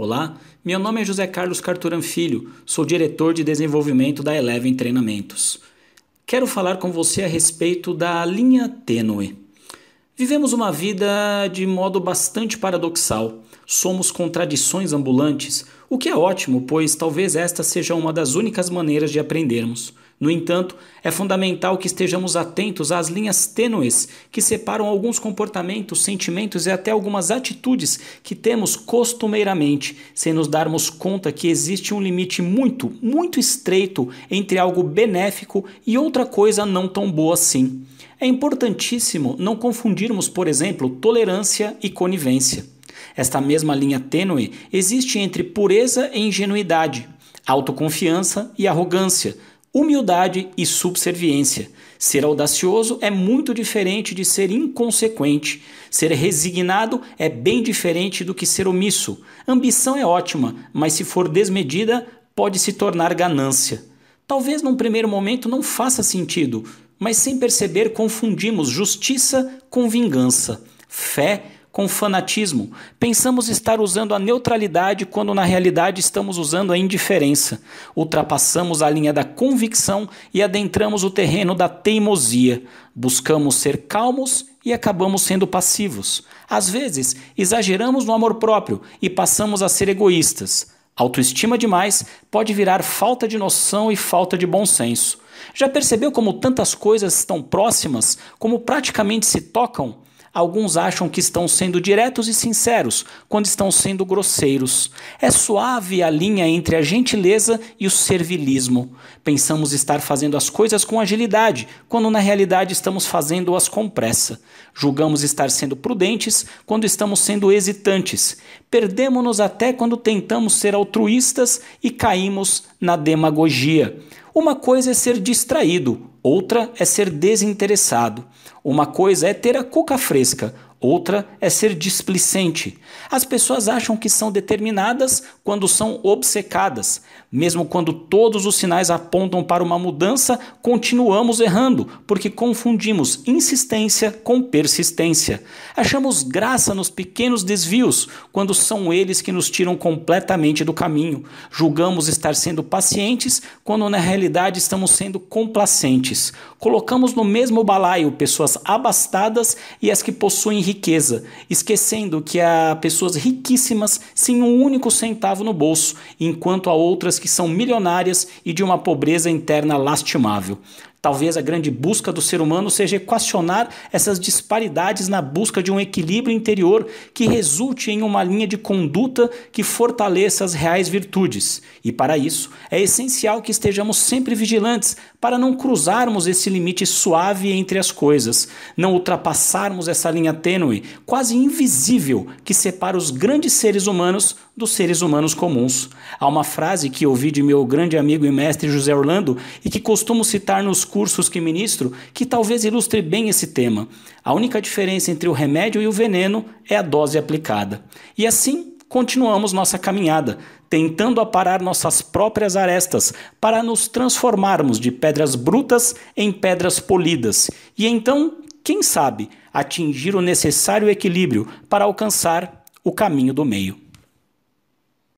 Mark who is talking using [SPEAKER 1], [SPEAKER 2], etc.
[SPEAKER 1] Olá, meu nome é José Carlos Carturan Filho, sou diretor de desenvolvimento da Eleven Treinamentos. Quero falar com você a respeito da linha tênue. Vivemos uma vida de modo bastante paradoxal. Somos contradições ambulantes, o que é ótimo, pois talvez esta seja uma das únicas maneiras de aprendermos. No entanto, é fundamental que estejamos atentos às linhas tênues que separam alguns comportamentos, sentimentos e até algumas atitudes que temos costumeiramente, sem nos darmos conta que existe um limite muito, muito estreito entre algo benéfico e outra coisa não tão boa assim. É importantíssimo não confundirmos, por exemplo, tolerância e conivência. Esta mesma linha tênue existe entre pureza e ingenuidade, autoconfiança e arrogância, humildade e subserviência. Ser audacioso é muito diferente de ser inconsequente. Ser resignado é bem diferente do que ser omisso. Ambição é ótima, mas se for desmedida, pode se tornar ganância. Talvez num primeiro momento não faça sentido, mas sem perceber confundimos justiça com vingança, fé com fanatismo. Pensamos estar usando a neutralidade quando na realidade estamos usando a indiferença. Ultrapassamos a linha da convicção e adentramos o terreno da teimosia. Buscamos ser calmos e acabamos sendo passivos. Às vezes, exageramos no amor próprio e passamos a ser egoístas. Autoestima demais pode virar falta de noção e falta de bom senso. Já percebeu como tantas coisas estão próximas, como praticamente se tocam? Alguns acham que estão sendo diretos e sinceros quando estão sendo grosseiros. É suave a linha entre a gentileza e o servilismo. Pensamos estar fazendo as coisas com agilidade, quando na realidade estamos fazendo-as com pressa. Julgamos estar sendo prudentes quando estamos sendo hesitantes. Perdemos-nos até quando tentamos ser altruístas e caímos na demagogia. Uma coisa é ser distraído, outra é ser desinteressado. Uma coisa é ter a cuca fresca, outra é ser displicente. As pessoas acham que são determinadas quando são obcecadas. Mesmo quando todos os sinais apontam para uma mudança, continuamos errando, porque confundimos insistência com persistência. Achamos graça nos pequenos desvios, quando são eles que nos tiram completamente do caminho. Julgamos estar sendo pacientes, quando na realidade estamos sendo complacentes. Colocamos no mesmo balaio pessoas abastadas e as que possuem riqueza, esquecendo que há pessoas riquíssimas sem um único centavo no bolso, enquanto há outras que são milionárias e de uma pobreza interna lastimável. Talvez a grande busca do ser humano seja equacionar essas disparidades na busca de um equilíbrio interior que resulte em uma linha de conduta que fortaleça as reais virtudes. E para isso, é essencial que estejamos sempre vigilantes para não cruzarmos esse limite suave entre as coisas, não ultrapassarmos essa linha tênue, quase invisível, que separa os grandes seres humanos dos seres humanos comuns. Há uma frase que ouvi de meu grande amigo e mestre José Orlando e que costumo citar nos cursos que ministro, que talvez ilustre bem esse tema. A única diferença entre o remédio e o veneno é a dose aplicada. E assim, continuamos nossa caminhada, tentando aparar nossas próprias arestas para nos transformarmos de pedras brutas em pedras polidas e então, quem sabe, atingir o necessário equilíbrio para alcançar o caminho do meio.